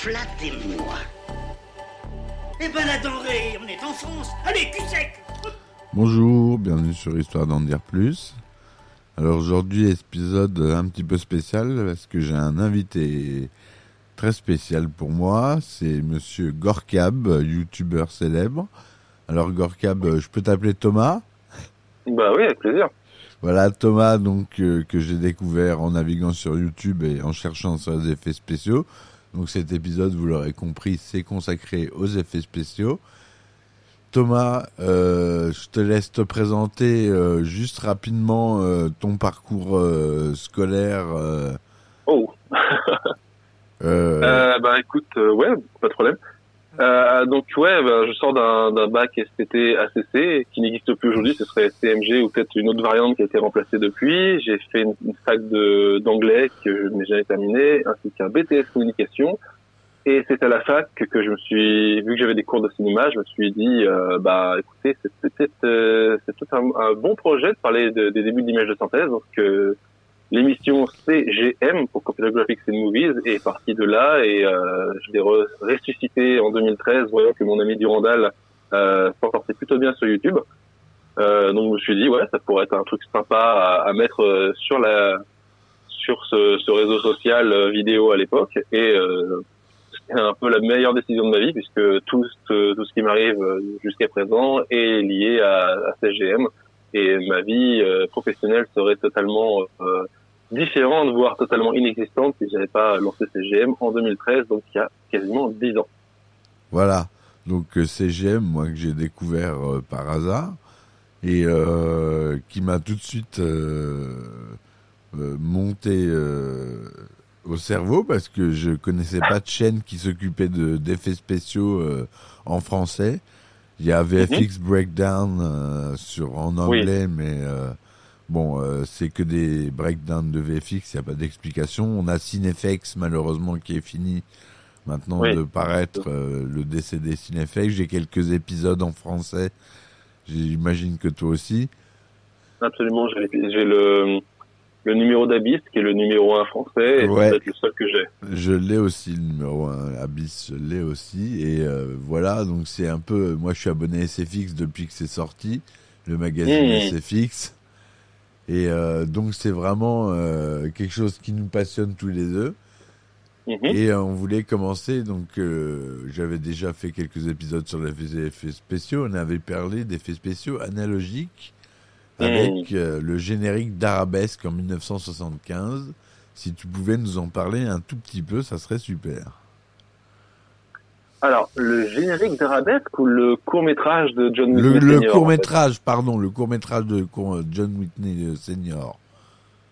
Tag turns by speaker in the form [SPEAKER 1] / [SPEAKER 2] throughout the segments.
[SPEAKER 1] Flattez-moi.
[SPEAKER 2] Eh ben la denrée, on est en France. Allez, cul sec
[SPEAKER 3] Bonjour, bienvenue sur Histoire d'en dire plus. Alors aujourd'hui, épisode un petit peu spécial parce que j'ai un invité très spécial pour moi. C'est monsieur Gorkab, youtubeur célèbre. Alors Gorkab, je peux t'appeler Thomas?
[SPEAKER 4] Bah oui, avec plaisir.
[SPEAKER 3] Voilà Thomas, donc euh, que j'ai découvert en naviguant sur YouTube et en cherchant sur les effets spéciaux. Donc cet épisode, vous l'aurez compris, c'est consacré aux effets spéciaux. Thomas, euh, je te laisse te présenter euh, juste rapidement euh, ton parcours euh, scolaire. euh,
[SPEAKER 4] Oh.
[SPEAKER 3] euh,
[SPEAKER 4] bah écoute, euh, ouais, pas de problème. Euh, donc ouais, bah, je sors d'un bac STT ACC qui n'existe plus aujourd'hui, ce serait CMG ou peut-être une autre variante qui a été remplacée depuis. J'ai fait une, une fac d'anglais que je n'ai jamais terminé, ainsi qu'un BTS communication. Et c'est à la fac que, je me suis, vu que j'avais des cours de cinéma, je me suis dit, euh, bah écoutez, c'est peut-être euh, peut-être un, bon projet de parler de- des débuts d'images de synthèse, donc euh, L'émission CGM pour Computer Graphics and Movies est partie de là et euh, je l'ai re- ressuscité en 2013 voyant que mon ami Durandal euh, s'en sortait plutôt bien sur YouTube. Euh, donc je me suis dit ouais ça pourrait être un truc sympa à, à mettre euh, sur la sur ce, ce réseau social euh, vidéo à l'époque et euh, c'était un peu la meilleure décision de ma vie puisque tout ce, tout ce qui m'arrive jusqu'à présent est lié à, à CGM et ma vie professionnelle serait totalement euh, différente, voire totalement inexistante si j'avais pas lancé CGM en 2013, donc il y a quasiment 10 ans.
[SPEAKER 3] Voilà. Donc euh, CGM, moi que j'ai découvert euh, par hasard et euh, qui m'a tout de suite euh, euh, monté euh, au cerveau parce que je connaissais pas de chaîne qui s'occupait de d'effets spéciaux euh, en français. Il y a VFX Breakdown euh, sur en anglais, mais euh, bon, euh, c'est que des breakdowns de VFX, il n'y a pas d'explication. On a Cinefx malheureusement qui est fini maintenant
[SPEAKER 4] Oui.
[SPEAKER 3] de paraître euh, le décédé Cinefx. J'ai quelques épisodes en français. J'imagine que toi aussi.
[SPEAKER 4] Absolument, j'ai le, le numéro d'Abyss qui est le numéro 1 français et
[SPEAKER 3] Ouais.
[SPEAKER 4] c'est le seul que j'ai.
[SPEAKER 3] Je l'ai aussi, le numéro 1 Abyss, je l'ai aussi. Et euh, voilà, donc c'est un peu... Moi, je suis abonné à SFX depuis que c'est sorti, le magazine
[SPEAKER 4] Mmh.
[SPEAKER 3] SFX. Et euh, donc, c'est vraiment euh, quelque chose qui nous passionne tous les deux.
[SPEAKER 4] Mhm.
[SPEAKER 3] Et euh, on voulait commencer, donc euh, j'avais déjà fait quelques épisodes sur les effets spéciaux. On avait parlé d'effets spéciaux analogiques avec euh, le générique d'Arabesque en 1975. Si tu pouvais nous en parler un tout petit peu, ça serait super.
[SPEAKER 4] Alors, le générique d'Arabesque ou le court-métrage de John
[SPEAKER 3] Le,
[SPEAKER 4] Whitney
[SPEAKER 3] le
[SPEAKER 4] Senior, en
[SPEAKER 3] court métrage, pardon, le court métrage de cour- John Whitney euh, Senior.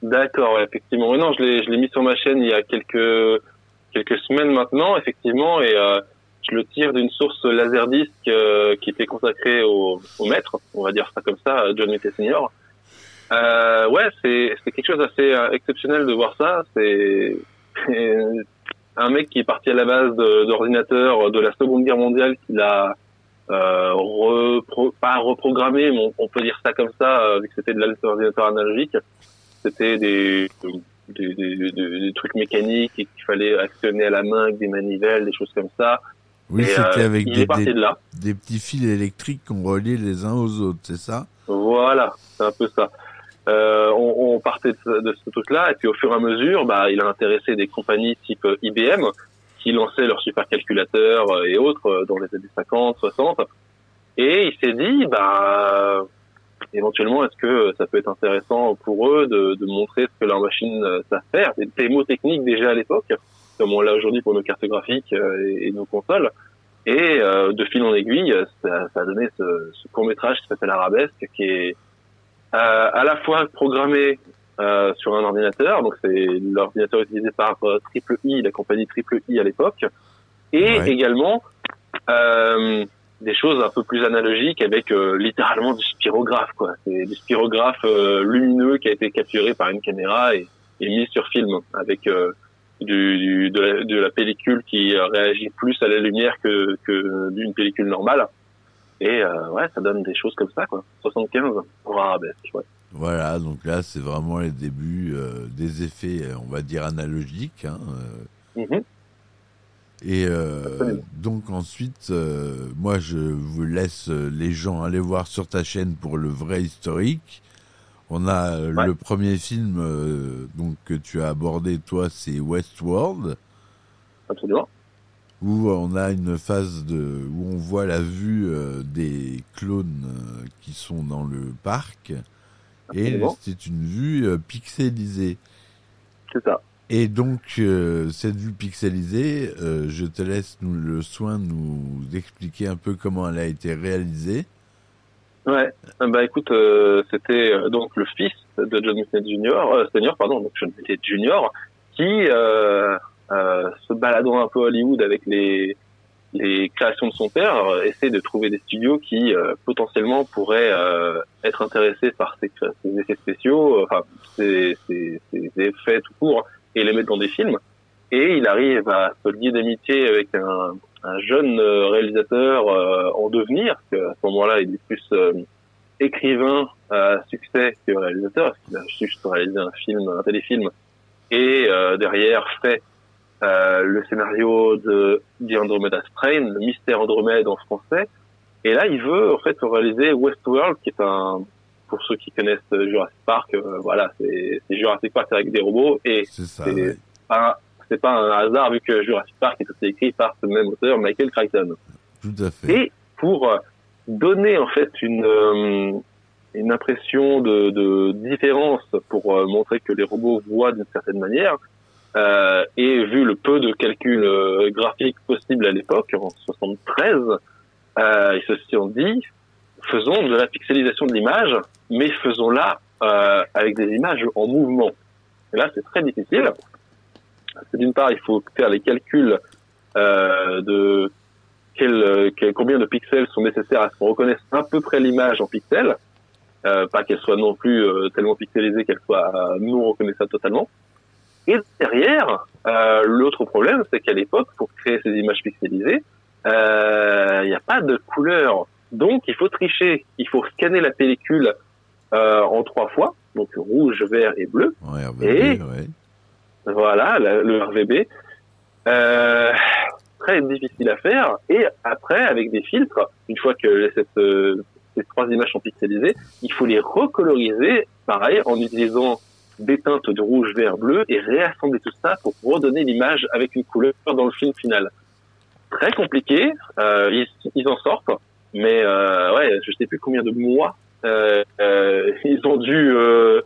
[SPEAKER 4] D'accord, ouais, effectivement. Oui, non, je l'ai je l'ai mis sur ma chaîne il y a quelques quelques semaines maintenant, effectivement, et euh, je le tire d'une source laserdisc euh, qui était consacrée au, au maître, on va dire ça comme ça, John Whitney Senior. Euh, ouais, c'est c'est quelque chose d'assez euh, exceptionnel de voir ça. C'est c'est un mec qui est parti à la base de- d'ordinateurs de la Seconde Guerre mondiale, qu'il a euh, repro- pas reprogrammé, mais on, on peut dire ça comme ça, euh, vu que c'était de l'ordinateur analogique. C'était des, des, des, des- trucs mécaniques et qu'il fallait actionner à la main avec des manivelles, des choses comme ça.
[SPEAKER 3] Oui, c'était
[SPEAKER 4] euh,
[SPEAKER 3] avec des,
[SPEAKER 4] de
[SPEAKER 3] des petits fils électriques qu'on reliait les uns aux autres, c'est ça?
[SPEAKER 4] Voilà, c'est un peu ça. Euh, on, on partait de de ce truc-là, et puis au fur et à mesure, bah, il a intéressé des compagnies type euh, IBM qui lançaient leurs supercalculateurs euh, et autres euh, dans les années 50, 60. Et il s'est dit, bah, éventuellement, est-ce que ça peut être intéressant pour eux de, de montrer ce que leur machine savent faire? Des démos techniques déjà à l'époque, comme on l'a aujourd'hui pour nos cartes graphiques et, et nos consoles. Et euh, de fil en aiguille, ça, ça a donné ce, ce court métrage qui s'appelle Arabesque, qui est à la fois programmé euh, sur un ordinateur. Donc c'est l'ordinateur utilisé par euh, Triple I, la compagnie Triple I à l'époque, et
[SPEAKER 3] Ouais.
[SPEAKER 4] également euh, des choses un peu plus analogiques avec euh, littéralement du spirographe. quoi. C'est du spirographe euh, lumineux qui a été capturé par une caméra et, et mis sur film avec euh, du, du- de, la, de la pellicule qui euh, réagit plus à la lumière que, que d'une pellicule normale. Et euh, ouais, ça donne des choses comme ça, quoi. 75 pour arabesque, ouais.
[SPEAKER 3] Voilà, donc là, c'est vraiment les débuts euh, des effets, euh, on va dire, analogiques. Hein, euh.
[SPEAKER 4] Mhm.
[SPEAKER 3] et euh, donc ensuite, euh, moi, je vous laisse les gens aller voir sur ta chaîne pour le vrai historique. On a
[SPEAKER 4] Ouais.
[SPEAKER 3] le premier film euh, donc que tu as abordé, toi, c'est Westworld.
[SPEAKER 4] Absolument.
[SPEAKER 3] Où on a une phase de où on voit la vue euh, des clones euh, qui sont dans le parc et c'est une vue euh, pixelisée
[SPEAKER 4] C'est ça.
[SPEAKER 3] et donc euh, cette vue pixelisée euh, je te laisse nous le soin de nous expliquer un peu comment elle a été réalisée
[SPEAKER 4] Ouais. Bah écoute, euh, c'était euh, donc le fils de John Smith Jr. Euh, senior, pardon, donc John Smith Jr. qui, se baladant un peu à Hollywood avec les les créations de son père, euh, essaie de trouver des studios qui euh, potentiellement pourraient euh, être intéressés par ces, ces effets spéciaux, euh, enfin ces, ces, ces effets tout court, et les mettre dans des films. Et il arrive à se lier d'amitié avec un, un jeune euh, réalisateur euh, en devenir, parce qu'à ce moment-là, il est plus euh, écrivain à succès que réalisateur, parce qu'il a juste réalisé un film, un téléfilm, et euh, derrière fait euh, le scénario de The Andromeda Strain, le mystère Andromède en français. Et là, il veut en fait réaliser Westworld, qui est un, pour ceux qui connaissent Jurassic Park, euh, voilà, c'est Jurassic Park avec des robots, et
[SPEAKER 3] c'est ouais.
[SPEAKER 4] pas- pas un hasard vu que Jurassic Park est aussi écrit par ce même auteur, Michael Crichton.
[SPEAKER 3] tout à fait
[SPEAKER 4] Et pour euh, donner en fait une euh, une impression de, de différence pour montrer que les robots voient d'une certaine manière euh, et vu le peu de calculs euh, graphiques possibles à l'époque en 73 euh, ils se sont dit faisons de la pixelisation de l'image mais faisons-la euh, avec des images en mouvement. Et là c'est très difficile. D'une part il faut faire les calculs euh, de quel, combien de pixels sont nécessaires à ce qu'on reconnaisse à peu près l'image en pixels, pas qu'elle soit non plus tellement pixelisée qu'elle soit non reconnaissable totalement. Et derrière, euh, l'autre problème, c'est qu'à l'époque, pour créer ces images pixelisées, euh, il n'y a pas de couleur. Donc, il faut tricher. Il faut scanner la pellicule euh, en trois fois, donc rouge, vert et bleu.
[SPEAKER 3] Ouais, RVB,
[SPEAKER 4] Et-
[SPEAKER 3] ouais.
[SPEAKER 4] Voilà, la- le RVB. Euh, très difficile à faire. Et après, avec des filtres, une fois que cette, euh, ces trois images sont pixelisées, il faut les recoloriser, pareil, en utilisant des teintes de rouge, vert, bleu, et réassembler tout ça pour redonner l'image avec une couleur dans le film final. Très compliqué, euh, ils, ils en sortent, mais euh, ouais, je sais plus combien de mois euh, euh, ils ont dû euh,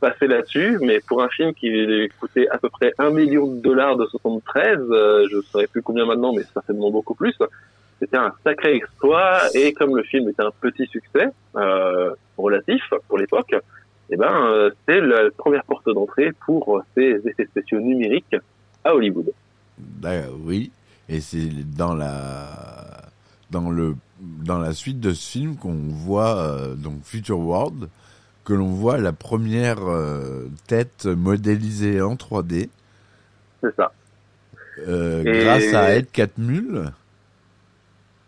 [SPEAKER 4] passer là-dessus, mais pour un film qui coûtait à peu près un million de dollars de 73, euh, je ne saurais plus combien maintenant, mais certainement beaucoup plus. C'était un sacré exploit et comme le film était un petit succès relatif pour l'époque, eh ben euh, c'est la première porte d'entrée pour ces effets spéciaux numériques à Hollywood.
[SPEAKER 3] D'ailleurs, oui, et c'est dans la dans le dans la suite de ce film qu'on voit euh, donc Future World que l'on voit la première euh, tête modélisée en 3D
[SPEAKER 4] C'est ça.
[SPEAKER 3] euh,
[SPEAKER 4] Et-
[SPEAKER 3] grâce à Ed Catmull.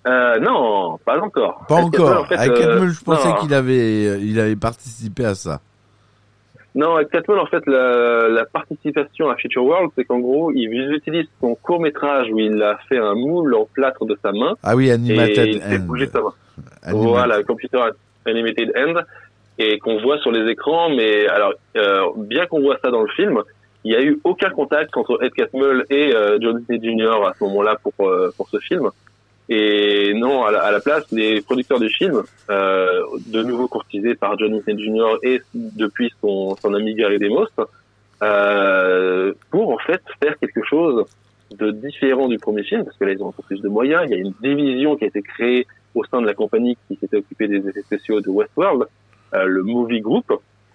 [SPEAKER 4] Euh, non, pas encore.
[SPEAKER 3] Pas encore.
[SPEAKER 4] Catmull, en fait,
[SPEAKER 3] Ed
[SPEAKER 4] euh,
[SPEAKER 3] Catmull, je pensais
[SPEAKER 4] non.
[SPEAKER 3] qu'il avait euh, il avait participé à ça.
[SPEAKER 4] Non, avec Catmull, en fait, la, la participation à Future World, c'est qu'en gros, il utilise son court métrage où il a fait un moule en plâtre de sa main
[SPEAKER 3] Ah oui,
[SPEAKER 4] et
[SPEAKER 3] Animated
[SPEAKER 4] il fait
[SPEAKER 3] End.
[SPEAKER 4] bouger sa main.
[SPEAKER 3] Animated-
[SPEAKER 4] Voilà, Computer Animated End, et qu'on voit sur les écrans. Mais alors, euh, bien qu'on voit ça dans le film, il n'y a eu aucun contact entre Ed Catmull et euh, John Disney Jr. à ce moment-là pour euh, pour ce film. Et non, à la, à la place, les producteurs du film, euh, de nouveau courtisés par John Disney Jr. et depuis son, son ami Gary Demos, euh, pour en fait faire quelque chose de différent du premier film, parce que là ils ont un peu plus de moyens. Il y a une division qui a été créée au sein de la compagnie qui s'était occupée des effets spéciaux de Westworld, euh, le Movie Group,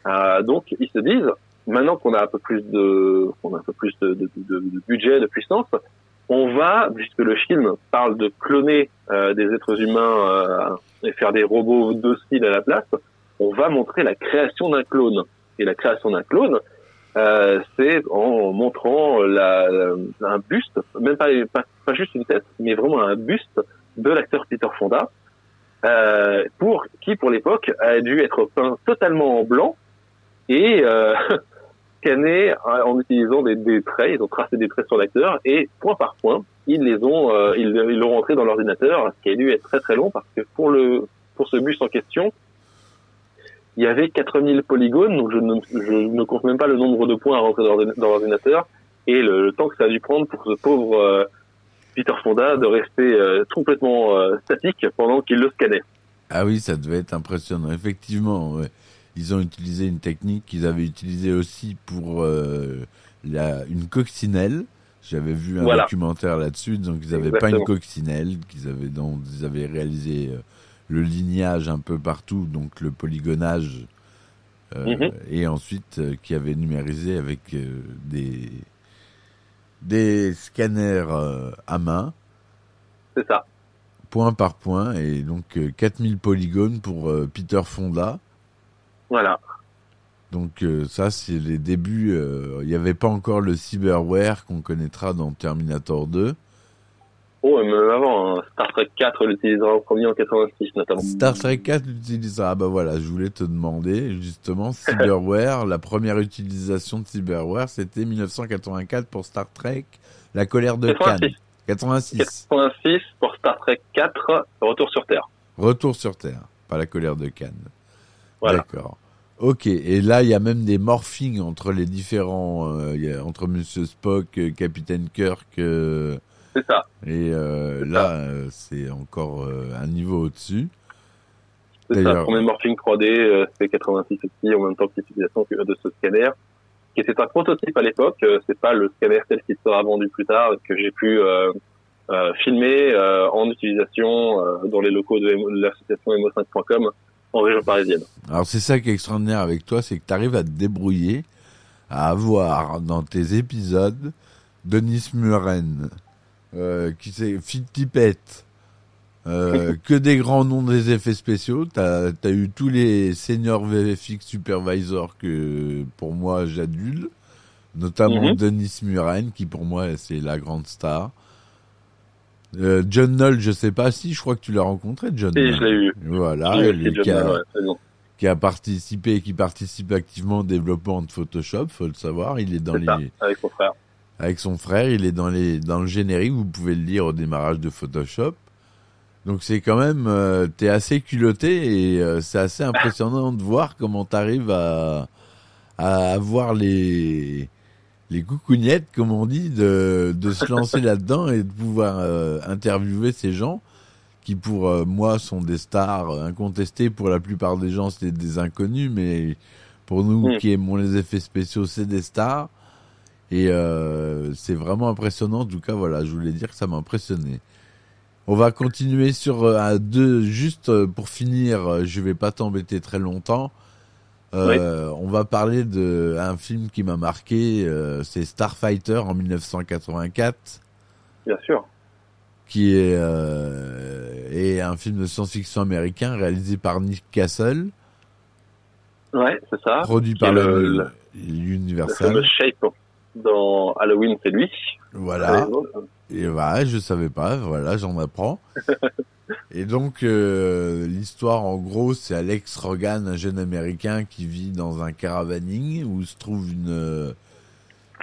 [SPEAKER 4] Euh, donc ils se disent, maintenant qu'on a un peu plus de, qu'on a un peu plus de, de, de, de budget, de puissance, on va, puisque le film parle de cloner euh, des êtres humains euh, et faire des robots dociles à la place, on va montrer la création d'un clone. Et la création d'un clone, euh, c'est en montrant un buste, même pas, pas, juste une tête, mais vraiment un buste de l'acteur Peter Fonda, pour qui pour l'époque a dû être peint totalement en blanc et scanné euh, en utilisant des, traits, ils ont tracé des traits sur l'acteur et point par point, ils les ont euh, ils l'ont rentré dans l'ordinateur, ce qui a dû être très très long parce que pour le pour ce buste en question, il y avait 4000 polygones, donc je ne, compte même pas le nombre de points à rentrer dans l'ordina- dans l'ordinateur et le, temps que ça a dû prendre pour ce pauvre euh, Peter Fonda de rester complètement statique pendant qu'il le scannait.
[SPEAKER 3] Ah oui, ça devait être impressionnant. Effectivement, ouais. Ils ont utilisé une technique qu'ils avaient utilisée aussi pour euh, la, une coccinelle. J'avais vu un
[SPEAKER 4] Voilà.
[SPEAKER 3] documentaire là-dessus, donc ils avaient pas une coccinelle, qu'ils avaient donc ils avaient réalisé euh, le lignage un peu partout, donc le polygonage, euh,
[SPEAKER 4] Mhm.
[SPEAKER 3] et ensuite euh, qui avaient numérisé avec euh, des des scanners euh, à main
[SPEAKER 4] C'est ça.
[SPEAKER 3] point par point et donc euh, 4000 polygones pour Peter Fonda.
[SPEAKER 4] Voilà.
[SPEAKER 3] Donc euh, ça c'est les débuts. euh, Il n'y avait pas encore le cyberware qu'on connaîtra dans Terminator 2.
[SPEAKER 4] Oh, même avant, hein, Star Trek 4 l'utilisera en premier en 86 notamment.
[SPEAKER 3] Star Trek 4 l'utilisera. Ah bah voilà, je voulais te demander justement cyberware. la première utilisation de cyberware c'était 1984 pour Star Trek, La colère de
[SPEAKER 4] 86.
[SPEAKER 3] Cannes. 86.
[SPEAKER 4] 86 pour Star Trek 4, Retour sur Terre.
[SPEAKER 3] Retour sur Terre, pas La colère de Cannes.
[SPEAKER 4] Voilà.
[SPEAKER 3] D'accord. Ok, et là il y a même des morphings entre les différents, euh, entre Monsieur Spock, euh, Capitaine Kirk, euh,
[SPEAKER 4] C'est ça.
[SPEAKER 3] et euh, là euh, c'est encore euh, un niveau au-dessus.
[SPEAKER 4] C'est ça. Premier morphing 3D, euh, c'est 86 aussi, en même temps que l'utilisation de ce scanner, qui était un prototype à l'époque. euh, c'est pas le scanner tel qu'il sera vendu plus tard, que j'ai pu euh, euh, filmer euh, en utilisation euh, dans les locaux de, de l'association emo5.com en région parisienne.
[SPEAKER 3] Alors c'est ça qui est extraordinaire avec toi, c'est que tu arrives à te débrouiller, à avoir dans tes épisodes Denis Muren, euh, qui c'est Phil Tippett, euh, que des grands noms des effets spéciaux. T'as as eu tous les seniors VFX supervisors que pour moi j'adule, notamment
[SPEAKER 4] Mhm.
[SPEAKER 3] Denis Muren, qui pour moi c'est la grande star. Euh, John Knoll, je sais pas si, je crois que tu l'as rencontré, John. Knoll.
[SPEAKER 4] je l'ai eu.
[SPEAKER 3] Voilà,
[SPEAKER 4] aussi, John
[SPEAKER 3] qui a-
[SPEAKER 4] ouais, bon.
[SPEAKER 3] qui a participé et qui participe activement au développement de Photoshop, faut le savoir. Il est dans les,
[SPEAKER 4] ça, avec son frère.
[SPEAKER 3] avec son frère, il est dans les, dans le générique. Vous pouvez le lire au démarrage de Photoshop. Donc c'est quand même, euh, t'es assez culotté et euh, c'est assez impressionnant de voir comment t'arrives à, à avoir les, les coucougnettes, comme on dit, de, de se lancer là-dedans et de pouvoir euh, interviewer ces gens qui pour euh, moi sont des stars euh, incontestées. Pour la plupart des gens, c'est des inconnus, mais pour nous
[SPEAKER 4] Mm.
[SPEAKER 3] qui aimons les effets spéciaux, c'est des stars. Et euh, c'est vraiment impressionnant. En tout cas, voilà, je voulais dire que ça m'a impressionné. On va continuer sur euh, un deux, juste euh, pour finir. euh, Je vais pas t'embêter très longtemps. Euh, On va parler de un film qui m'a marqué. euh, c'est Starfighter en 1984
[SPEAKER 4] Bien sûr.
[SPEAKER 3] qui est, euh, est un film de science-fiction américain réalisé par Nick Castle,
[SPEAKER 4] Ouais, c'est ça.
[SPEAKER 3] produit
[SPEAKER 4] Qui
[SPEAKER 3] par
[SPEAKER 4] est
[SPEAKER 3] le,
[SPEAKER 4] le- Shape dans Halloween, c'est lui.
[SPEAKER 3] Voilà. Et voilà, je savais pas, voilà, j'en apprends. Et donc, euh, l'histoire, en gros, c'est Alex Rogan, un jeune américain qui vit dans un caravaning où se trouve une, euh,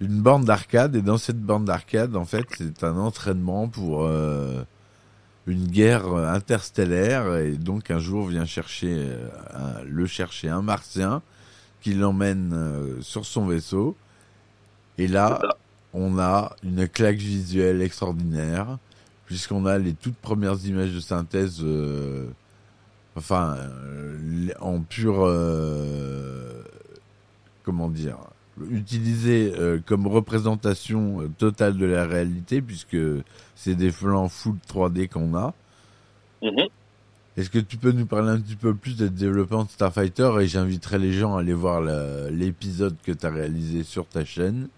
[SPEAKER 3] une bande d'arcade. Et dans cette bande d'arcade, en fait, c'est un entraînement pour euh, une guerre interstellaire. Et donc, un jour, vient chercher, euh, un- le chercher un martien qui l'emmène euh, sur son vaisseau. Et là. On a une claque visuelle extraordinaire, puisqu'on a les toutes premières images de synthèse, euh, enfin, euh, en pure, euh, comment dire, utilisées euh, comme représentation euh, totale de la réalité, puisque c'est des plans full 3D qu'on a.
[SPEAKER 4] Mhm.
[SPEAKER 3] Est-ce que tu peux nous parler un petit peu plus des développement de Starfighter? Et j'inviterai les gens à aller voir l'épisode que tu as réalisé sur ta chaîne,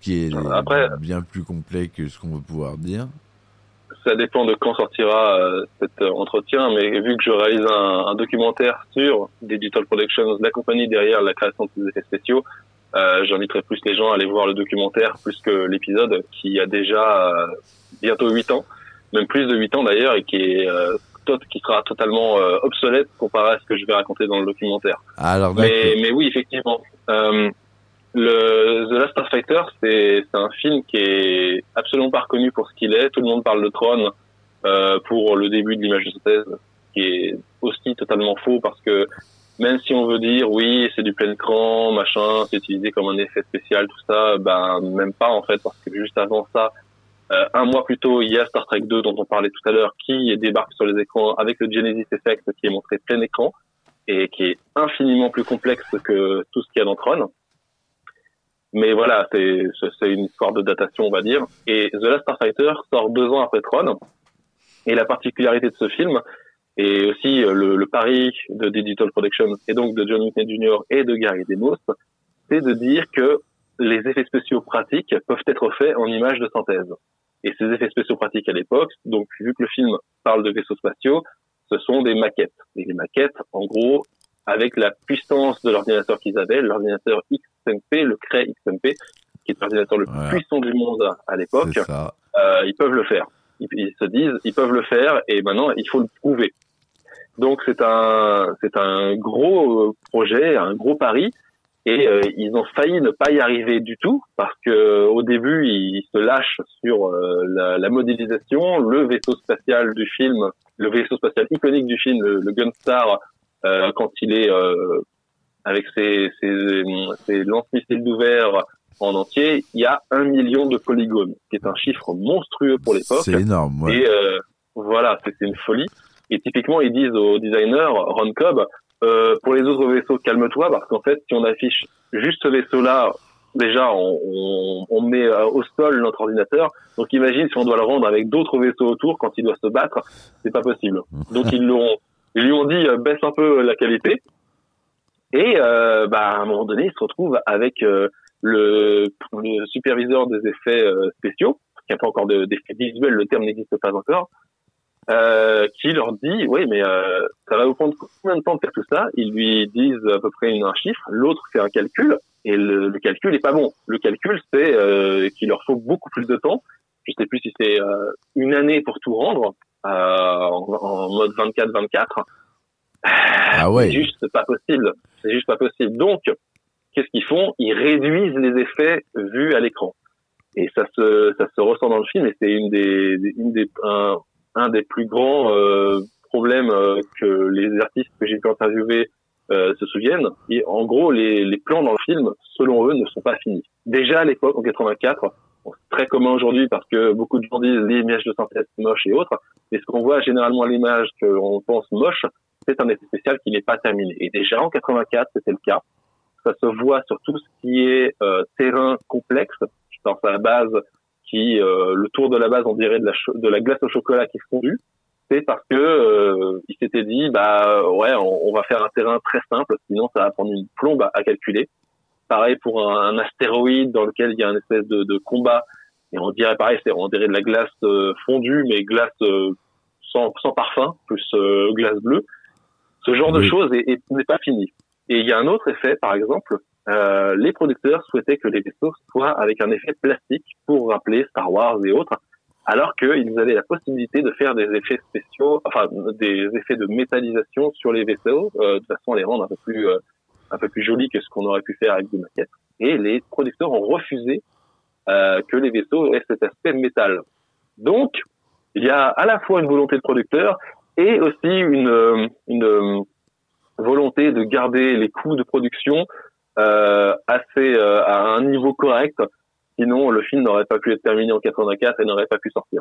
[SPEAKER 3] qui est
[SPEAKER 4] Après-
[SPEAKER 3] bien plus complet que ce qu'on va pouvoir dire.
[SPEAKER 4] Ça dépend de quand sortira euh, cet euh, entretien, mais vu que je réalise un, un documentaire sur Digital Productions, la compagnie derrière la création de ces effets spéciaux, euh, j'inviterai plus les gens à aller voir le documentaire plus que l'épisode qui a déjà euh, bientôt 8 ans, même plus de 8 ans d'ailleurs, et qui est euh, qui sera totalement euh, obsolète comparé à ce que je vais raconter dans le documentaire.
[SPEAKER 3] Alors.
[SPEAKER 4] Mais, mais oui, effectivement. Euh, le The Last Starfighter, c'est un film qui est absolument pas reconnu pour ce qu'il est. Tout le monde parle de Tron euh, pour le début de l'image de synthèse, qui est aussi totalement faux parce que même si on veut dire oui, c'est du plein écran, machin, c'est utilisé comme un effet spécial, tout ça, ben même pas en fait, parce que juste avant ça, euh, un mois plus tôt, il y a Star Trek 2 dont on parlait tout à l'heure, qui débarque sur les écrans avec le Genesis Effect qui est montré plein écran et qui est infiniment plus complexe que tout ce qu'il y a dans Tron. Mais voilà, c'est une histoire de datation, on va dire. Et The Last Starfighter sort deux ans après Tron. Et la particularité de ce film, et aussi le, le pari de Digital Productions, et donc de John Whitney Jr. et de Gary Demos, c'est de dire que les effets spéciaux pratiques peuvent être faits en images de synthèse. Et ces effets spéciaux pratiques à l'époque, donc vu que le film parle de vaisseaux spatiaux, ce sont des maquettes. Et les maquettes, en gros, avec la puissance de l'ordinateur qu'ils avaient, l'ordinateur XMP, le Cray XMP, qui est l'ordinateur le plus puissant du monde à l'époque, euh, ils peuvent le faire. Ils, ils se disent, ils peuvent le faire, et maintenant il faut le prouver. Donc c'est un, c'est un gros euh, projet, un gros pari, et euh, ils ont failli ne pas y arriver du tout parce que au début ils se lâchent sur euh, la, la modélisation, le vaisseau spatial du film, le vaisseau spatial iconique du film, le, le Gunstar, euh, quand il est euh, avec ses, ses, ses lance-missiles d'ouvert en entier, il y a un million de polygones, qui est un chiffre monstrueux pour l'époque.
[SPEAKER 3] C'est énorme, ouais.
[SPEAKER 4] Et euh, voilà, c'est c'est une folie. Et typiquement, ils disent au designer Ron Cobb, euh, pour les autres vaisseaux, calme-toi, parce qu'en fait, si on affiche juste ce vaisseau-là, déjà, on, on, on met euh, au sol notre ordinateur. Donc imagine si on doit le rendre avec d'autres vaisseaux autour quand il doit se battre, c'est pas possible. Donc ils l'ont, ils lui ont dit euh, baisse un peu la qualité. Et euh, bah, à un moment donné, il se retrouve avec euh, le, le superviseur des effets euh, spéciaux, qui n'a pas encore de- d'effets visuels, le terme n'existe pas encore, euh, qui leur dit, oui, mais euh, ça va vous prendre combien de temps de faire tout ça? Ils lui disent à peu près un chiffre, l'autre fait un calcul, et le, le calcul est pas bon. Le calcul, c'est euh, qu'il leur faut beaucoup plus de temps. Je sais plus si c'est euh, une année pour tout rendre, euh, en, en mode 24-24.
[SPEAKER 3] Ah ouais.
[SPEAKER 4] C'est juste pas possible. C'est juste pas possible. Donc, qu'est-ce qu'ils font? Ils réduisent les effets vus à l'écran. Et ça se, ça se ressent dans le film et c'est une des, une des, un, un des plus grands euh, problèmes euh, que les artistes que j'ai pu interviewer euh, se souviennent. Et en gros, les, les plans dans le film, selon eux, ne sont pas finis. Déjà à l'époque, en 84, bon, c'est très commun aujourd'hui parce que beaucoup de gens disent les images de synthèse moche et autres. Mais ce qu'on voit généralement à l'image qu'on pense moche, c'est un effet spécial qui n'est pas terminé. Et déjà en 84, c'était le cas. Ça se voit sur tout ce qui est euh, terrain complexe. Je pense à la base qui, euh, le tour de la base, on dirait de la, glace au chocolat qui est fondue. C'est parce que euh, il s'était dit, bah ouais, on, va faire un terrain très simple, sinon ça va prendre une plombe à calculer. Pareil pour un, un astéroïde dans lequel il y a un espèce de, de combat, et on dirait pareil, c'est on dirait de la glace euh, fondue, mais glace euh, sans, sans parfum, plus euh, glace bleue. Ce genre de choses est- est- n'est pas fini. Et il y a un autre effet, par exemple, euh, les producteurs souhaitaient que les vaisseaux soient avec un effet plastique pour rappeler Star Wars et autres, alors qu'ils avaient la possibilité de faire des effets spéciaux, enfin des effets de métallisation sur les vaisseaux, euh, de façon à les rendre un peu plus euh, un peu plus jolis que ce qu'on aurait pu faire avec des maquettes. Et les producteurs ont refusé euh, que les vaisseaux aient cet aspect métal. Donc, il y a à la fois une volonté de producteur et aussi une, euh, euh, volonté de garder les coûts de production assez à un niveau correct. Sinon, le film n'aurait pas pu être terminé en 84 et n'aurait pas pu sortir.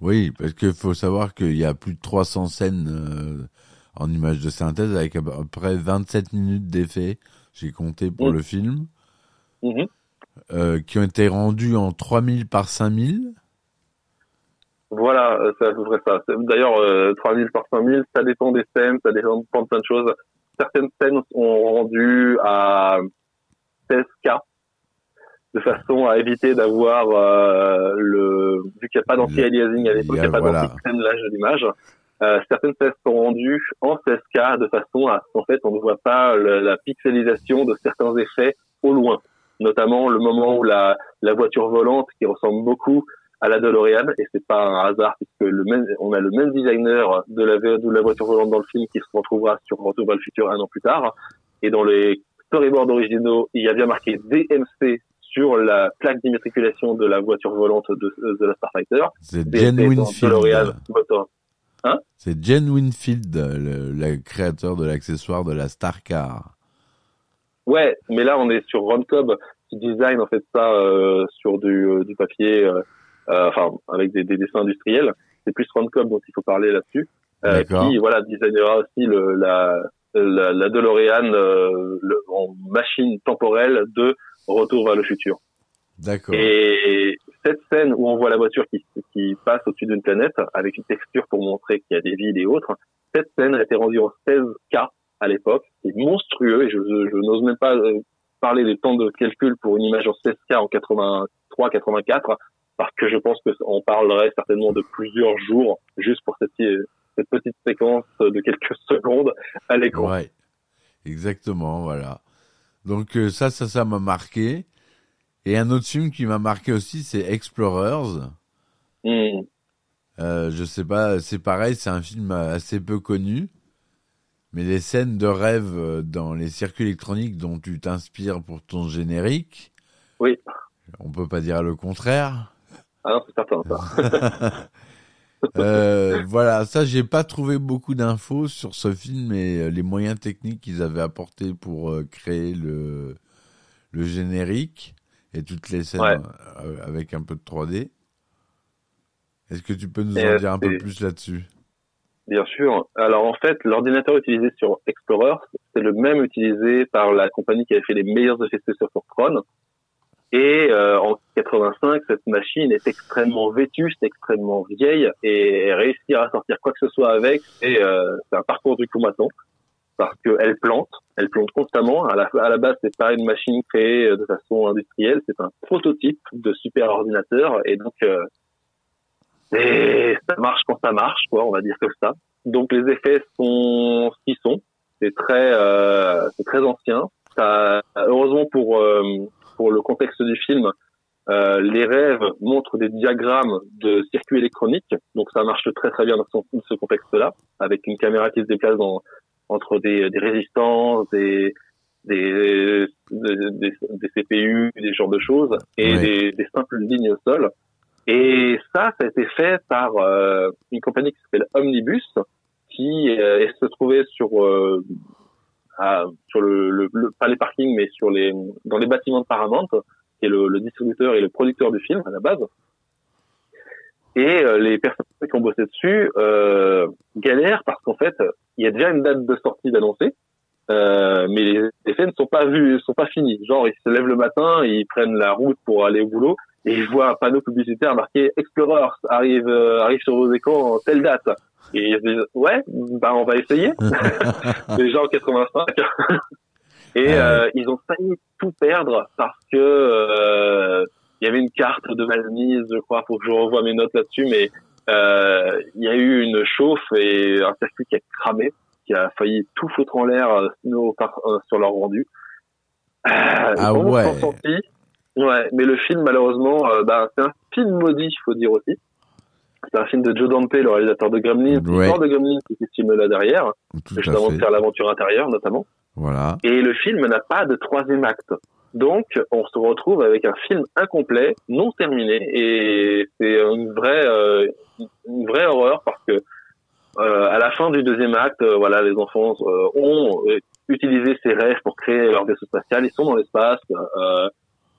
[SPEAKER 3] Oui, parce qu'il faut savoir qu'il y a plus de 300 scènes en images de synthèse avec à peu près 27 minutes d'effets, j'ai compté pour le film,
[SPEAKER 4] Mhm.
[SPEAKER 3] euh, qui ont été rendus en 3000 par 5000.
[SPEAKER 4] Voilà, euh, c'est à peu près ça. D'ailleurs, euh, 3000 par 5000, ça dépend des scènes, ça dépend de plein de choses. Certaines scènes sont rendues à 16K, de façon à éviter d'avoir euh, le... Vu qu'il n'y a pas d'anti-aliasing à l'époque,
[SPEAKER 3] Il a-
[SPEAKER 4] n'y a pas
[SPEAKER 3] voilà.
[SPEAKER 4] d'anti-crénelage de l'image. Euh, certaines scènes sont rendues en 16K de façon à ce qu'en fait on ne voit pas le- la pixelisation de certains effets au loin. Notamment le moment où la, la voiture volante qui ressemble beaucoup à la DeLorean et c'est pas un hasard puisque le même, on a le même designer de la, de la voiture volante dans le film qui se retrouvera sur Retour vers le futur un an plus tard et dans les storyboards originaux il y a bien marqué DMC sur la plaque d'immatriculation de la voiture volante de, de la Starfighter.
[SPEAKER 3] C'est
[SPEAKER 4] DMC
[SPEAKER 3] Jen
[SPEAKER 4] dans DeLorean,
[SPEAKER 3] Winfield.
[SPEAKER 4] Moteur.
[SPEAKER 3] C'est Jen Winfield, le, le créateur de l'accessoire de la Star Car.
[SPEAKER 4] Ouais, mais là on est sur Ron Cobb qui design en fait ça euh, sur du, euh, du papier, euh, euh, enfin avec des, des dessins industriels. C'est plus Ron Cobb dont il faut parler là-dessus. Euh,
[SPEAKER 3] D'accord.
[SPEAKER 4] qui voilà designera aussi le, la, la, la DeLorean euh, le- en machine temporelle de Retour vers le futur.
[SPEAKER 3] D'accord.
[SPEAKER 4] Et cette scène où on voit la voiture qui, qui passe au-dessus d'une planète avec une texture pour montrer qu'il y a des villes et autres, cette scène a été rendue en 16K à l'époque. C'est monstrueux et je, je, je n'ose même pas euh, parler des temps de calcul pour une image en 16K en 83-84 parce que je pense que on parlerait certainement de plusieurs jours juste pour cette, cette petite séquence de quelques secondes à l'écran.
[SPEAKER 3] Ouais, exactement, voilà. Donc euh, ça, ça, ça m'a marqué. Et un autre film qui m'a marqué aussi, c'est Explorers.
[SPEAKER 4] Hmm.
[SPEAKER 3] Euh, je sais pas, c'est pareil, c'est un film assez peu connu. Mais les scènes de rêve euh, dans les circuits électroniques dont tu t'inspires pour ton générique,
[SPEAKER 4] Oui.
[SPEAKER 3] on peut pas dire le contraire.
[SPEAKER 4] Ah non, c'est certain ça.
[SPEAKER 3] Euh, voilà, ça j'ai pas trouvé beaucoup d'infos sur ce film et euh, les moyens techniques qu'ils avaient apportés pour euh, créer le le générique et toutes les scènes
[SPEAKER 4] Ouais.
[SPEAKER 3] euh, avec un peu de 3D. Est-ce que tu peux nous
[SPEAKER 4] Et,
[SPEAKER 3] en dire un peu plus là-dessus?
[SPEAKER 4] Bien sûr. Alors en fait, l'ordinateur utilisé sur Explorer, c'est le même utilisé par la compagnie qui avait fait les meilleurs effets spéciaux sur Tron. Et euh, en 85, cette machine est extrêmement vétuste, extrêmement vieille, et réussir à sortir quoi que ce soit avec, c'est euh, c'est un parcours du combattant, parce qu'elle plante, elle plante constamment. À la, à la base, c'est pas une machine créée euh, de façon industrielle, c'est un prototype de super ordinateur, et donc euh, et ça marche quand ça marche, quoi, on va dire comme ça. Donc les effets sont ce qu'ils sont. C'est très, euh, c'est très ancien. Ça, heureusement pour euh, pour le contexte du film, euh, les rêves montrent des diagrammes de circuits électroniques. Donc ça marche très très bien dans ce, ce contexte-là, avec une caméra qui se déplace dans, entre des, des résistances, des des, des, des, CPU, des genres de choses, et des, des simples lignes au sol. Et ça, ça a été fait par euh, une compagnie qui s'appelle Omnibus, qui euh, se trouvait sur euh, à- sur le, le, le- pas les parkings, mais sur les dans les bâtiments de Paramount, qui est le, le distributeur et le producteur du film à la base. Et euh, les personnes qui ont bossé dessus euh, galèrent parce qu'en fait, il y a déjà une date de sortie d'annoncer, euh, mais les effets ne sont pas vus, sont pas finis. Genre, ils se lèvent le matin, ils prennent la route pour aller au boulot, et ils voient un panneau publicitaire marqué Explorers arrive euh, arrive sur vos écrans en telle date. Et ils se disent ouais, bah on va essayer. Déjà en 85. et
[SPEAKER 3] Ah
[SPEAKER 4] euh, ils ont failli tout perdre parce que euh, il y avait une carte de mal mise, je crois, faut que je revoie mes notes là-dessus, mais euh, il y a eu une chauffe et un circuit qui a cramé, qui a failli tout foutre en l'air euh, euh, sur leur rendu. Euh,
[SPEAKER 3] Ah ouais.
[SPEAKER 4] Ouais, mais le film malheureusement, euh, bah, c'est un film maudit, il faut dire aussi. C'est un film de Joe Dante, le réalisateur de Gremlins,
[SPEAKER 3] Ouais.
[SPEAKER 4] l'histoire de Gremlins qui se filme là derrière,
[SPEAKER 3] Tout
[SPEAKER 4] juste avant de faire l'aventure intérieure notamment.
[SPEAKER 3] Voilà.
[SPEAKER 4] Et le film n'a pas de troisième acte. Donc, on se retrouve avec un film incomplet, non terminé, et c'est une vraie, euh, une vraie horreur parce que euh, à la fin du deuxième acte, euh, voilà, les enfants euh, ont euh, utilisé ces rêves pour créer leur vaisseau spatial. Ils sont dans l'espace.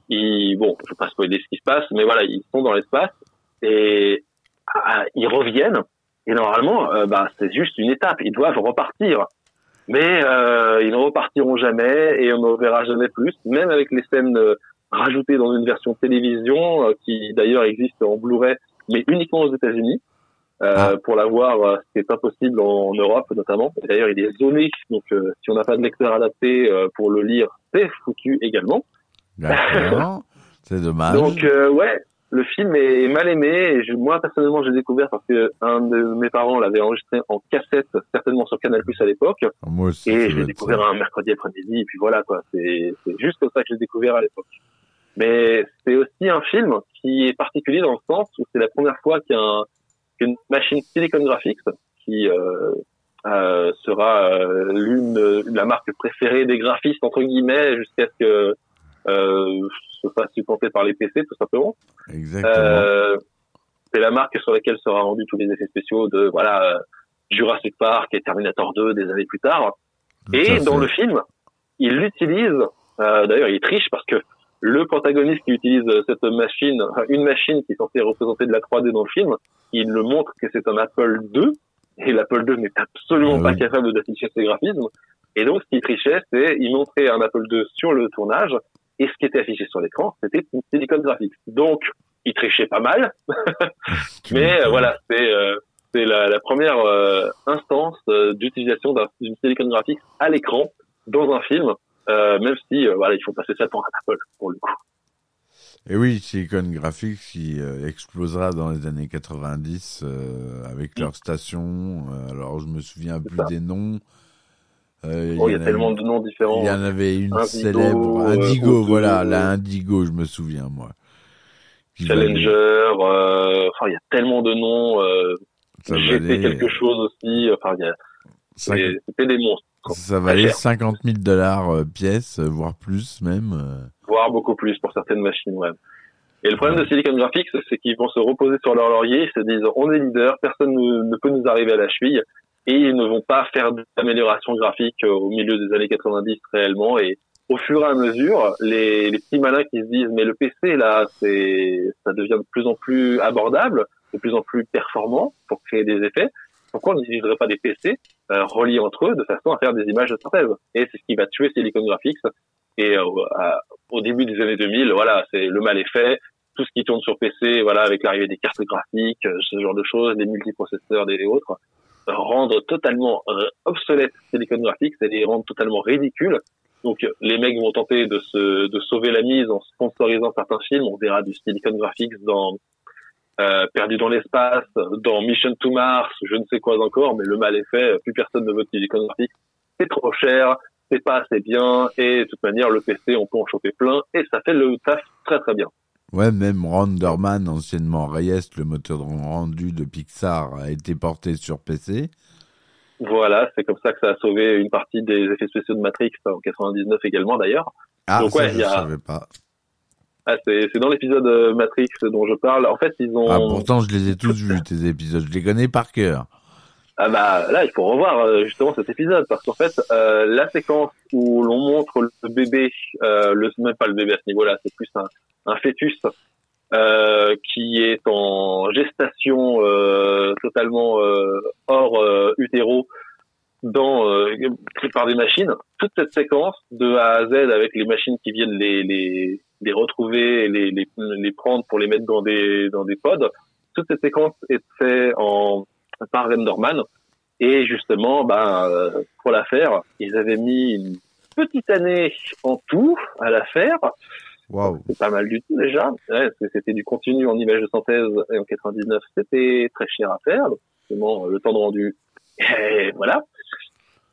[SPEAKER 4] Ils, bon, je vais pas spoiler ce qui se passe, mais voilà, ils sont dans l'espace et ah, ils reviennent. Et normalement, bah, c'est juste une étape. Ils doivent repartir mais euh, ils ne repartiront jamais et on ne verra jamais plus, même avec les scènes euh, rajoutées dans une version télévision euh, qui d'ailleurs existe en Blu-ray mais uniquement aux États-Unis. Euh,
[SPEAKER 3] Ah.
[SPEAKER 4] Pour l'avoir, euh, c'est pas possible en Europe notamment. D'ailleurs, il est zoné, donc euh, si on n'a pas de lecteur adapté euh, pour le lire, c'est foutu également.
[SPEAKER 3] D'accord. C'est dommage.
[SPEAKER 4] Donc euh, ouais, le film est mal aimé. Et je- moi personnellement, j'ai découvert parce que un de mes parents l'avait enregistré en cassette, certainement sur Canal Plus à l'époque.
[SPEAKER 3] Moi aussi.
[SPEAKER 4] Et
[SPEAKER 3] être
[SPEAKER 4] découvert
[SPEAKER 3] ça.
[SPEAKER 4] un mercredi après-midi, et puis voilà quoi. C'est juste comme ça que je l'ai découvert à l'époque. Mais c'est aussi un film qui est particulier dans le sens où c'est la première fois qu'il y a un- qu'une machine Silicon Graphics qui euh, euh, sera euh, l'une la marque préférée des graphistes entre guillemets jusqu'à ce que euh, se fasse supplanter par les PC tout simplement.
[SPEAKER 3] Exactement.
[SPEAKER 4] Euh, c'est la marque sur laquelle sera rendu tous les effets spéciaux de voilà euh, Jurassic Park et Terminator 2 des années plus tard. Et dans le film, il l'utilise. euh, D'ailleurs, il triche parce que le protagoniste qui utilise cette machine, une machine qui est censée représenter de la 3D dans le film, il le montre que c'est un Apple II et l'Apple II n'est absolument
[SPEAKER 3] Ah
[SPEAKER 4] pas
[SPEAKER 3] oui.
[SPEAKER 4] capable d'afficher ses graphismes. Et donc, ce qu'il trichait, c'est il montrait un Apple II sur le tournage et ce qui était affiché sur l'écran, c'était une Silicon Graphics. Donc, il trichait pas mal, mais euh, voilà, c'est euh, c'est la, la première euh, instance d'utilisation d'un- d'une Silicon Graphics à l'écran dans un film, même si voilà, il faut passer ça pour un Apple pour le coup.
[SPEAKER 3] Et oui, Silicon Graphics qui explosera dans les années 90 euh, avec leur station. Alors je me souviens plus
[SPEAKER 4] ça.
[SPEAKER 3] des noms. Euh,
[SPEAKER 4] Bon, il y a
[SPEAKER 3] en
[SPEAKER 4] tellement
[SPEAKER 3] avait-
[SPEAKER 4] de noms différents.
[SPEAKER 3] Il y en avait une
[SPEAKER 4] Indigo,
[SPEAKER 3] célèbre,
[SPEAKER 4] euh,
[SPEAKER 3] Indigo, voilà, la Indigo, je me souviens moi.
[SPEAKER 4] Challenger, euh, enfin il y a tellement de noms. Euh,
[SPEAKER 3] ça
[SPEAKER 4] GT quelque chose aussi. Enfin, il y a- c'était des monstres,
[SPEAKER 3] ça valait
[SPEAKER 4] cher.
[SPEAKER 3] 50 000 dollars euh, pièce, voire plus même.
[SPEAKER 4] voire beaucoup plus pour certaines machines. Ouais. Et le problème de Silicon Graphics, c'est qu'ils vont se reposer sur leur laurier, ils se disent on est leader, personne ne, ne peut nous arriver à la cheville, et ils ne vont pas faire d'amélioration graphique euh, au milieu des années 90 réellement. Et au fur et à mesure, les, les petits malins qui se disent mais le PC là, c'est ça devient de plus en plus abordable, de plus en plus performant pour créer des effets. Pourquoi on n'utiliserait pas des PC euh, reliés entre eux de façon à faire des images de synthèse? Et c'est ce qui va tuer Silicon Graphics. Et euh, au début des années 2000, voilà, c'est le mal est fait. Tout ce qui tourne sur PC, voilà, avec l'arrivée des cartes graphiques, euh, ce genre de choses, les multiprocesseurs et autres, rendre totalement euh, obsolète Silicon Graphics et les rendre totalement ridicules. Donc les mecs vont tenter de se de sauver la mise en sponsorisant certains films. On verra du Silicon Graphics dans euh, Perdu dans l'espace, dans Mission to Mars, je ne sais quoi encore, mais le mal est fait. Plus personne ne veut de Silicon Graphics. C'est trop cher, c'est pas assez bien, et de toute manière, le PC, on peut en choper plein, et ça fait le taf très très bien.
[SPEAKER 3] Ouais, même Renderman, anciennement Reyes, le moteur de rendu de Pixar, a été porté sur PC.
[SPEAKER 4] Voilà, c'est comme ça que ça a sauvé une partie des effets spéciaux de Matrix en 99 également d'ailleurs.
[SPEAKER 3] Ah,
[SPEAKER 4] Donc
[SPEAKER 3] ça,
[SPEAKER 4] ouais,
[SPEAKER 3] je
[SPEAKER 4] y a-
[SPEAKER 3] savais pas.
[SPEAKER 4] Ah, c'est c'est dans l'épisode euh, Matrix dont je parle. En fait, ils ont
[SPEAKER 3] Ah, pourtant, je les ai tous vus, tes épisodes. Je les connais par cœur.
[SPEAKER 4] Ah bah là, il faut revoir euh, justement cet épisode parce qu'en fait, euh, la séquence où l'on montre le bébé, euh, le même pas le bébé à ce niveau-là, c'est plus un, un fœtus euh, qui est en gestation euh, totalement euh, hors utéro dans par des machines. Toute cette séquence de A à Z avec les machines qui viennent les les, les retrouver et les, les les prendre pour les mettre dans des dans des pods. Toute cette séquence est faite en par Renderman. Et justement, ben, euh, pour la faire, ils avaient mis une petite année en tout à la faire.
[SPEAKER 3] Waouh.
[SPEAKER 4] C'est pas mal du tout déjà. Ouais, c'était du continu en image de synthèse et en 99, c'était très cher à faire. Donc, forcément, le temps de rendu, et voilà.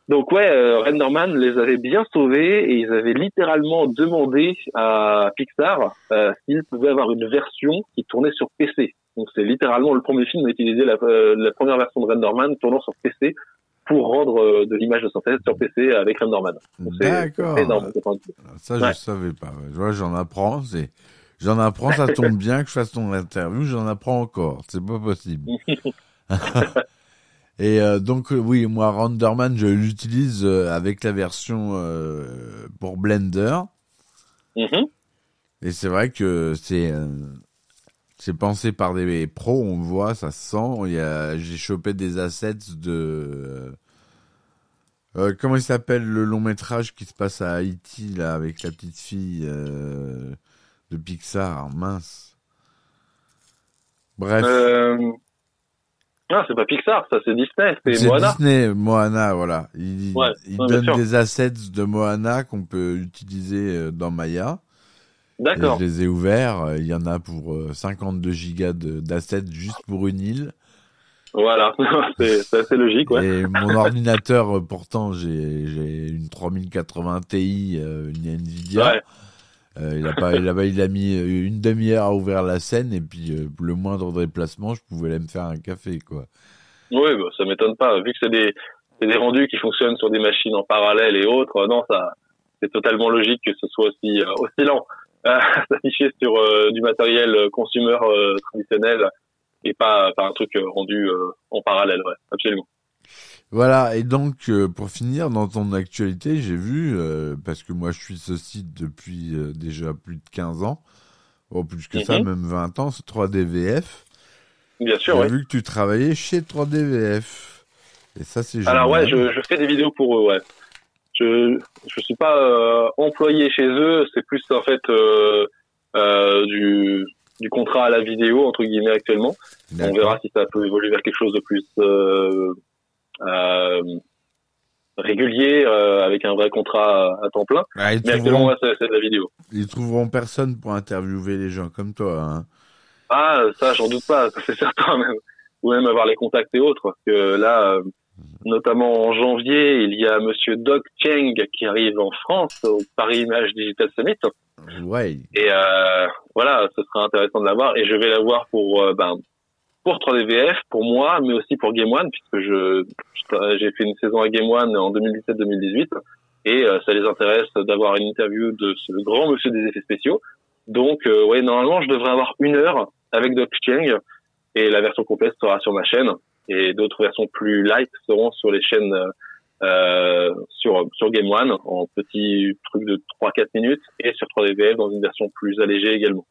[SPEAKER 4] Donc ouais, euh, Renderman les avait bien sauvés et ils avaient littéralement demandé à Pixar euh, s'ils pouvaient avoir une version qui tournait sur PC. Donc c'est littéralement le premier film à utiliser la, euh, la première version de Renderman tournant sur PC pour rendre euh, de l'image de synthèse sur PC avec Renderman.
[SPEAKER 3] D'accord. Ça,
[SPEAKER 4] Ouais.
[SPEAKER 3] je savais pas. ouais. Tu vois, j'en apprends. C'est, j'en apprends. Ça tombe bien que je fasse ton interview. J'en apprends encore. C'est pas possible. Et euh, donc euh, oui, moi Renderman, je l'utilise euh, avec la version pour Blender.
[SPEAKER 4] Mhm.
[SPEAKER 3] Et c'est vrai que c'est c'est pensé par des pros, on voit, ça se sent. Il y a, j'ai chopé des assets de euh, comment il s'appelle le long métrage qui se passe à Haïti là avec la petite fille euh, de Pixar, mince. Bref.
[SPEAKER 4] Euh... Ah, c'est pas Pixar, ça c'est Disney, c'est Moana.
[SPEAKER 3] Disney, Moana, voilà. Il,
[SPEAKER 4] Ouais,
[SPEAKER 3] il donne des assets de Moana qu'on peut utiliser euh, dans Maya.
[SPEAKER 4] D'accord.
[SPEAKER 3] je les ai ouverts. euh, Il y en a pour euh, 52 gigas de- d'assets juste pour une île.
[SPEAKER 4] Voilà, c'est assez logique, ouais.
[SPEAKER 3] Et mon ordinateur, euh, pourtant, j'ai une 3080 Ti, euh, une Nvidia.
[SPEAKER 4] Ouais.
[SPEAKER 3] Euh, il a pas, il a, il a mis euh, une demi-heure à ouvrir la scène et puis euh, le moindre déplacement, je pouvais aller me faire un café, quoi.
[SPEAKER 4] Oui, bah, ça m'étonne pas. Vu que c'est des, des rendus qui fonctionnent sur des machines en parallèle et autres, euh, non, ça, c'est totalement logique que ce soit aussi, euh, aussi lent. S'afficher sur euh, du matériel euh, consumer euh, traditionnel et pas, pas un truc rendu en parallèle, ouais, absolument.
[SPEAKER 3] Voilà, et donc euh, pour finir, dans ton actualité, j'ai vu, euh, parce que moi je suis ce site depuis euh, déjà plus de 15 ans, bon plus que ça,
[SPEAKER 4] Mhm.
[SPEAKER 3] même 20 ans, c'est 3DVF.
[SPEAKER 4] Bien sûr,
[SPEAKER 3] J'ai
[SPEAKER 4] ouais.
[SPEAKER 3] vu que tu travaillais chez 3DVF. Et ça c'est génial.
[SPEAKER 4] Alors ouais, je, je fais des vidéos pour eux, ouais. Je je suis pas euh, employé chez eux, c'est plus en fait euh, euh, du du contrat à la vidéo entre guillemets actuellement. On verra si ça peut évoluer vers quelque chose de plus régulier avec un vrai contrat à, à temps plein.
[SPEAKER 3] Ah, ils,
[SPEAKER 4] Mais actuellement, ouais, c'est de la vidéo.
[SPEAKER 3] ils trouveront personne pour interviewer les gens comme toi. Hein.
[SPEAKER 4] Ah, ça, j'en doute pas, c'est certain même. Ou même avoir les contacts et autres. Parce que là, notamment en janvier, il y a Monsieur Doc Cheng qui arrive en France au Paris Image Digital Summit.
[SPEAKER 3] Ouais.
[SPEAKER 4] Et euh, voilà, ce sera intéressant de l'avoir. Et je vais l'avoir pour euh, ben pour 3DVF, pour moi, mais aussi pour Game One, puisque je j'ai fait une saison à Game One en 2017-2018, et euh, ça les intéresse d'avoir une interview de ce grand monsieur des effets spéciaux. Donc, euh, ouais, normalement, je devrais avoir une heure avec Doc Cheng, et la version complète sera sur ma chaîne, et d'autres versions plus light seront sur les chaînes euh, euh, sur sur Game One en petits trucs de 3-4 minutes et sur 3DVF dans une version plus allégée également.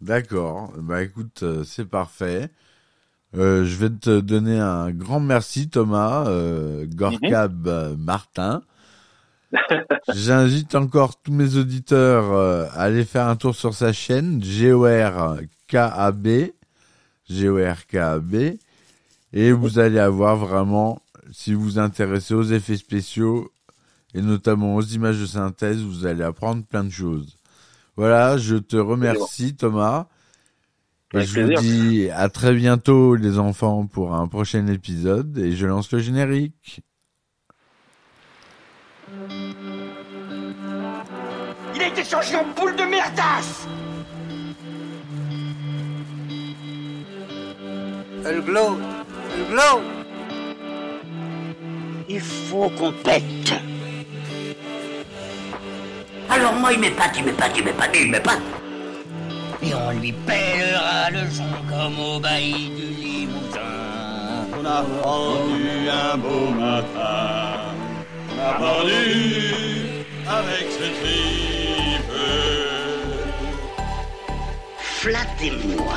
[SPEAKER 3] D'accord. Bah écoute, euh, c'est parfait. Euh, je vais te donner un grand merci Thomas, euh, Gorkab euh, Martin. J'invite encore tous mes auditeurs euh, à aller faire un tour sur sa chaîne GORKAB, GORKAB, et vous allez avoir vraiment, si vous vous intéressez aux effets spéciaux et notamment aux images de synthèse, vous allez apprendre plein de choses. Voilà, je te remercie Thomas. Et
[SPEAKER 4] Avec
[SPEAKER 3] je vous dis à très bientôt les enfants pour un prochain épisode et je lance le générique.
[SPEAKER 2] Il a été changé en boule de merdasse
[SPEAKER 5] Elle glow.
[SPEAKER 1] Il faut qu'on pète. Alors moi, il m'épate, il m'épate, il m'épate, il m'épate. Et on lui pèlera le son comme au bailli du Limousin.
[SPEAKER 6] On a pendu un beau matin, on a pendu avec ce tripe.
[SPEAKER 2] Flattez-moi.